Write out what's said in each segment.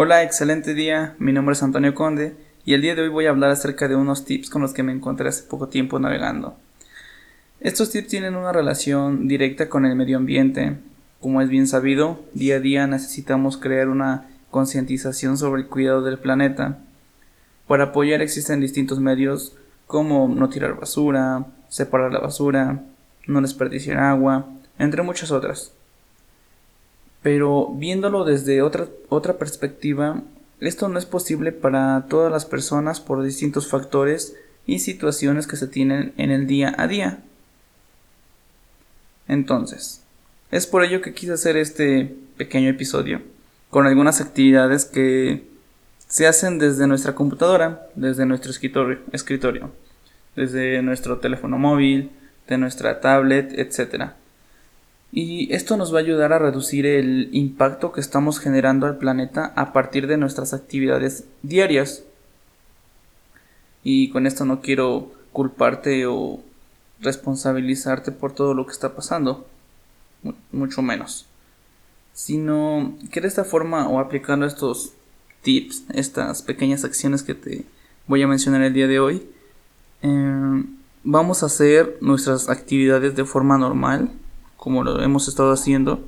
Hola, excelente día. Mi nombre es Antonio Conde y el día de hoy voy a hablar acerca de unos tips con los que me encontré hace poco tiempo navegando. Estos tips tienen una relación directa con el medio ambiente. Como es bien sabido, día a día necesitamos crear una concientización sobre el cuidado del planeta. Para apoyar existen distintos medios como no tirar basura, separar la basura, no desperdiciar agua, entre muchas otras. Pero viéndolo desde otra, otra perspectiva, esto no es posible para todas las personas por distintos factores y situaciones que se tienen en el día a día. Entonces, es por ello que quise hacer este pequeño episodio con algunas actividades que se hacen desde nuestra computadora, desde nuestro escritorio, escritorio desde nuestro teléfono móvil, de nuestra tablet, etc. Y esto nos va a ayudar a reducir el impacto que estamos generando al planeta a partir de nuestras actividades diarias. Y con esto no quiero culparte o responsabilizarte por todo lo que está pasando, mucho menos. Sino que de esta forma o aplicando estos tips, estas pequeñas acciones que te voy a mencionar el día de hoy, eh, vamos a hacer nuestras actividades de forma normal como lo hemos estado haciendo,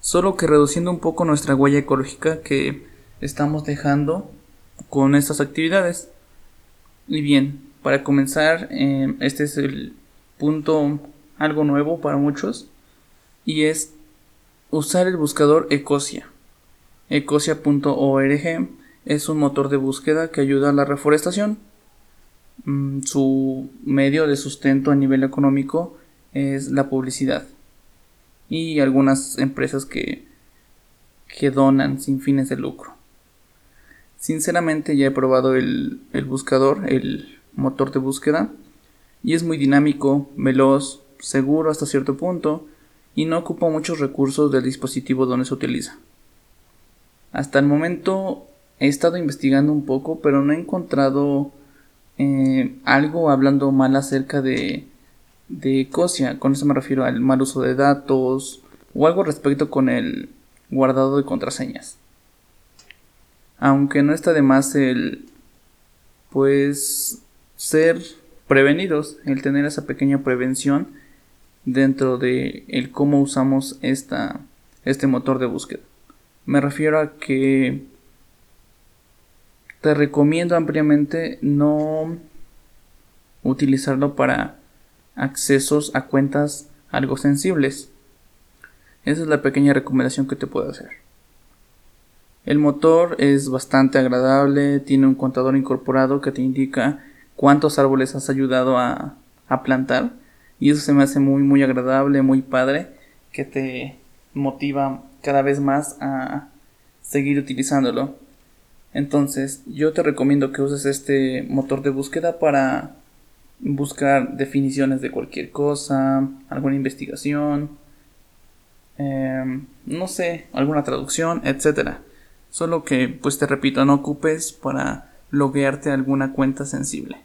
solo que reduciendo un poco nuestra huella ecológica que estamos dejando con estas actividades. Y bien, para comenzar, eh, este es el punto algo nuevo para muchos y es usar el buscador Ecosia. Ecosia.org es un motor de búsqueda que ayuda a la reforestación. Mm, su medio de sustento a nivel económico es la publicidad y algunas empresas que, que donan sin fines de lucro. Sinceramente ya he probado el, el buscador, el motor de búsqueda, y es muy dinámico, veloz, seguro hasta cierto punto, y no ocupa muchos recursos del dispositivo donde se utiliza. Hasta el momento he estado investigando un poco, pero no he encontrado eh, algo hablando mal acerca de de COSIA. Con eso me refiero al mal uso de datos o algo respecto con el guardado de contraseñas. Aunque no está de más el pues ser prevenidos, el tener esa pequeña prevención dentro de el cómo usamos esta, este motor de búsqueda. Me refiero a que te recomiendo ampliamente no utilizarlo para accesos a cuentas algo sensibles. Esa es la pequeña recomendación que te puedo hacer. El motor es bastante agradable, tiene un contador incorporado que te indica cuántos árboles has ayudado a, a plantar y eso se me hace muy muy agradable, muy padre, que te motiva cada vez más a seguir utilizándolo. Entonces, yo te recomiendo que uses este motor de búsqueda para buscar definiciones de cualquier cosa, alguna investigación, em, no sé, alguna traducción, etcétera. Solo que, pues te repito, no ocupes para loguearte alguna cuenta sensible.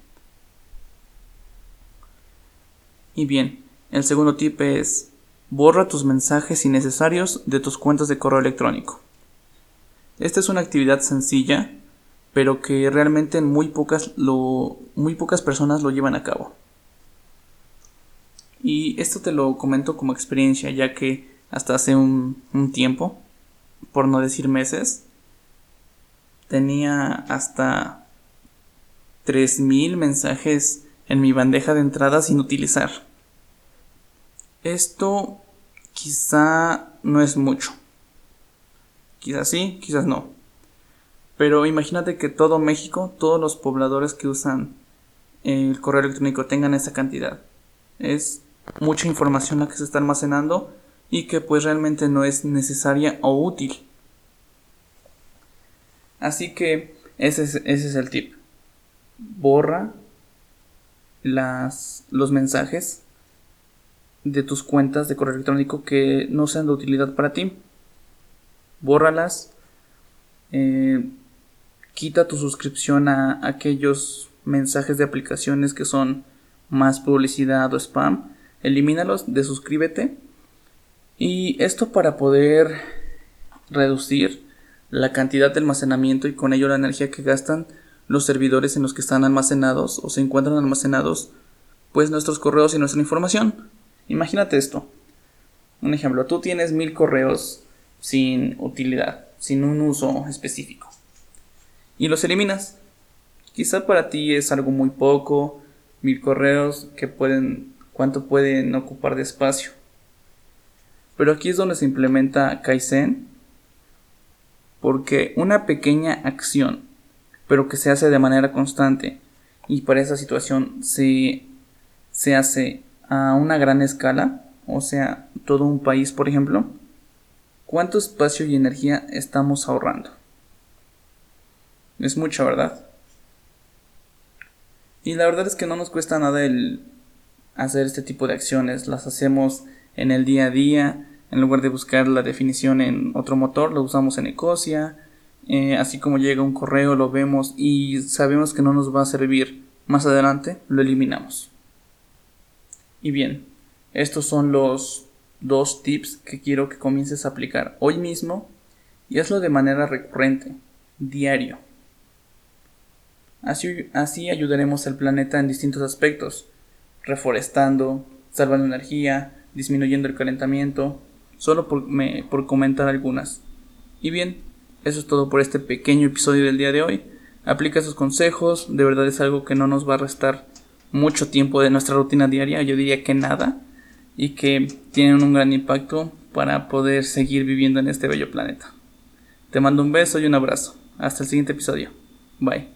Y bien, el segundo tip es borra tus mensajes innecesarios de tus cuentas de correo electrónico. Esta es una actividad sencilla pero que realmente muy pocas, lo, muy pocas personas lo llevan a cabo. Y esto te lo comento como experiencia, ya que hasta hace un, un tiempo, por no decir meses, tenía hasta 3.000 mensajes en mi bandeja de entrada sin utilizar. Esto quizá no es mucho. Quizás sí, quizás no. Pero imagínate que todo México, todos los pobladores que usan el correo electrónico tengan esa cantidad. Es mucha información la que se está almacenando y que pues realmente no es necesaria o útil. Así que ese es, ese es el tip. Borra las, los mensajes de tus cuentas de correo electrónico que no sean de utilidad para ti. Bórralas. Eh, quita tu suscripción a aquellos mensajes de aplicaciones que son más publicidad o spam, elimínalos, desuscríbete. Y esto para poder reducir la cantidad de almacenamiento y con ello la energía que gastan los servidores en los que están almacenados o se encuentran almacenados pues nuestros correos y nuestra información. Imagínate esto. Un ejemplo, tú tienes mil correos sin utilidad, sin un uso específico. Y los eliminas. Quizá para ti es algo muy poco, mil correos que pueden, cuánto pueden ocupar de espacio. Pero aquí es donde se implementa Kaizen, porque una pequeña acción, pero que se hace de manera constante, y para esa situación se, se hace a una gran escala, o sea, todo un país, por ejemplo, ¿cuánto espacio y energía estamos ahorrando? Es mucha, ¿verdad? Y la verdad es que no nos cuesta nada el hacer este tipo de acciones, las hacemos en el día a día, en lugar de buscar la definición en otro motor, lo usamos en Ecosia, eh, así como llega un correo, lo vemos y sabemos que no nos va a servir más adelante, lo eliminamos. Y bien, estos son los dos tips que quiero que comiences a aplicar hoy mismo y hazlo de manera recurrente, diario. Así, ayudaremos al planeta en distintos aspectos, reforestando, salvando energía, disminuyendo el calentamiento, solo por, por comentar algunas. Y bien, eso es todo por este pequeño episodio del día de hoy. Aplica esos consejos, de verdad es algo que no nos va a restar mucho tiempo de nuestra rutina diaria, yo diría que nada, y que tienen un gran impacto para poder seguir viviendo en este bello planeta. Te mando un beso y un abrazo. Hasta el siguiente episodio. Bye.